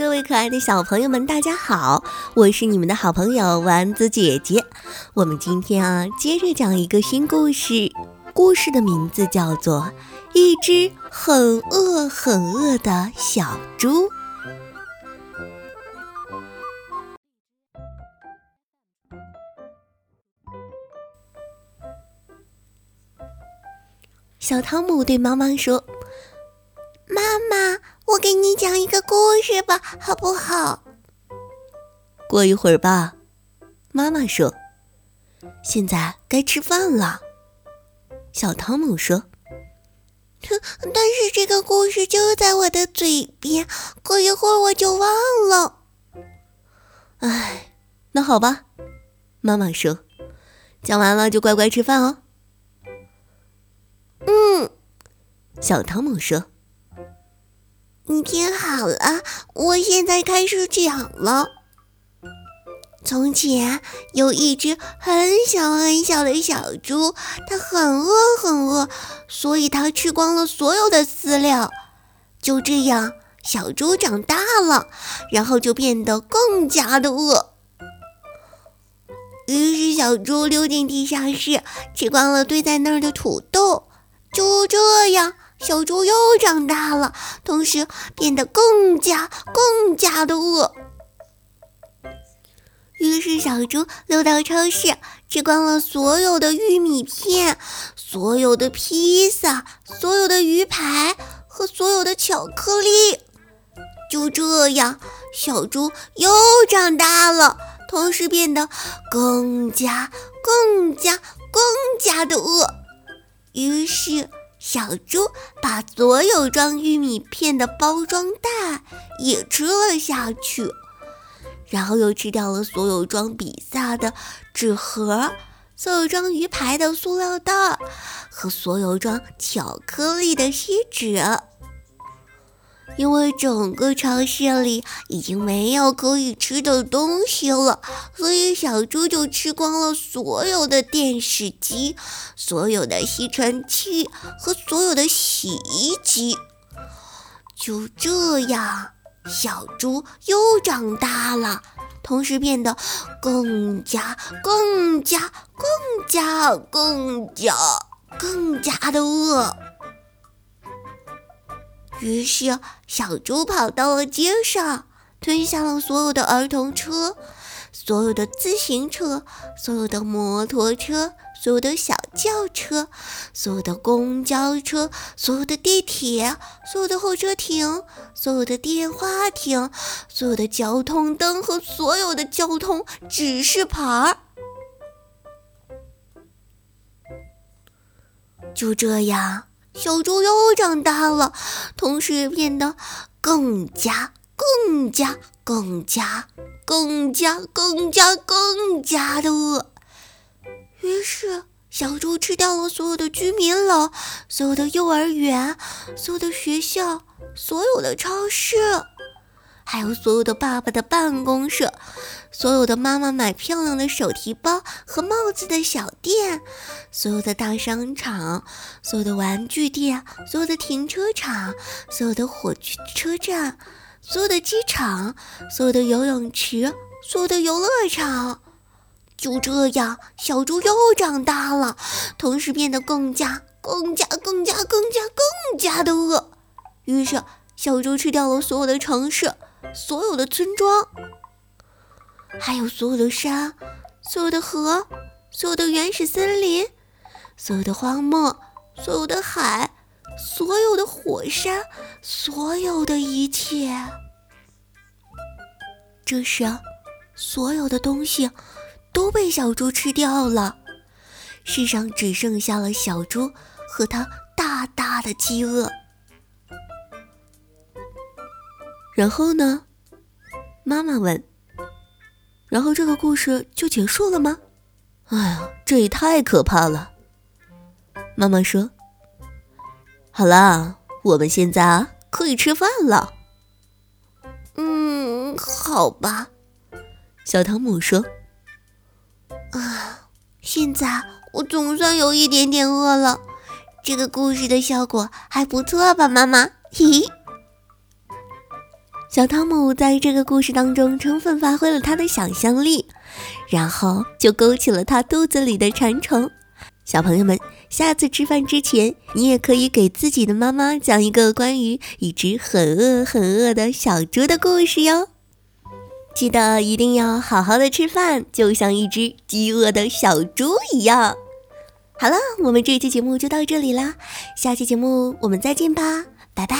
各位可爱的小朋友们，大家好！我是你们的好朋友丸子姐姐。我们今天啊，接着讲一个新故事，故事的名字叫做《一只很饿很饿的小猪》。小汤姆对妈妈说：“，给你讲一个故事吧，好不好？”过一会儿吧，妈妈说：“现在该吃饭了。”小汤姆说：“哼但是这个故事就在我的嘴边，过一会儿我就忘了。”唉，那好吧，妈妈说：“讲完了就乖乖吃饭哦。”嗯，小汤姆说：“你听好了，我现在开始讲了。从前有一只很小很小的小猪，它很饿很饿，所以它吃光了所有的饲料。就这样，小猪长大了，然后就变得更加的饿。于是，小猪溜进地下室，吃光了堆在那儿的土豆。”就这样，小猪又长大了，同时变得更加、更加的饿。于是，小猪溜到超市，吃光了所有的玉米片、所有的披萨、所有的鱼排和所有的巧克力。就这样，小猪又长大了，同时变得更加、更加、更加的饿。于是，小猪把所有装玉米片的包装袋也吃了下去，然后又吃掉了所有装比萨的纸盒、所有装鱼排的塑料袋和所有装巧克力的锡纸。因为整个超市里已经没有可以吃的东西了，所以小猪就吃光了所有的电视机、所有的吸尘器和所有的洗衣机。就这样，小猪又长大了，同时变得更加、更加、更加、更加、更加的饿。于是，小猪跑到了街上，吞下了所有的儿童车、所有的自行车、所有的摩托车、所有的小轿车、所有的公交车、所有的地铁、所有的候车亭、所有的电话亭、所有的交通灯和所有的交通指示牌儿。就这样。小猪又长大了，同时也变得更加、更加、更加、更加、更加、更加的饿。于是，小猪吃掉了所有的居民楼、所有的幼儿园、所有的学校、所有的超市。还有所有的爸爸的办公室，所有的妈妈买漂亮的手提包和帽子的小店，所有的大商场，所有的玩具店，所有的停车场，所有的火车站，所有的机场，所有的游泳池，所有的游乐场。就这样，小猪又长大了，同时变得更加、更加、更加、更加、更加的饿。于是，小猪吃掉了所有的城市。所有的村庄，还有所有的山，所有的河，所有的原始森林，所有的荒漠，所有的海，所有的火山，所有的一切。这时，所有的东西都被小猪吃掉了，世上只剩下了小猪和它大大的饥饿。然后呢？妈妈问。然后这个故事就结束了吗？哎呀，这也太可怕了。妈妈说：“好啦，我们现在可以吃饭了。”嗯，好吧。小汤姆说：“啊，现在我总算有一点点饿了。这个故事的效果还不错吧，妈妈？嘿嘿。”小汤姆在这个故事当中充分发挥了他的想象力，然后就勾起了他肚子里的馋虫。小朋友们，下次吃饭之前，你也可以给自己的妈妈讲一个关于一只很饿很饿的小猪的故事哟。记得一定要好好的吃饭，就像一只饥饿的小猪一样。好了，我们这期节目就到这里啦，下期节目我们再见吧，拜拜。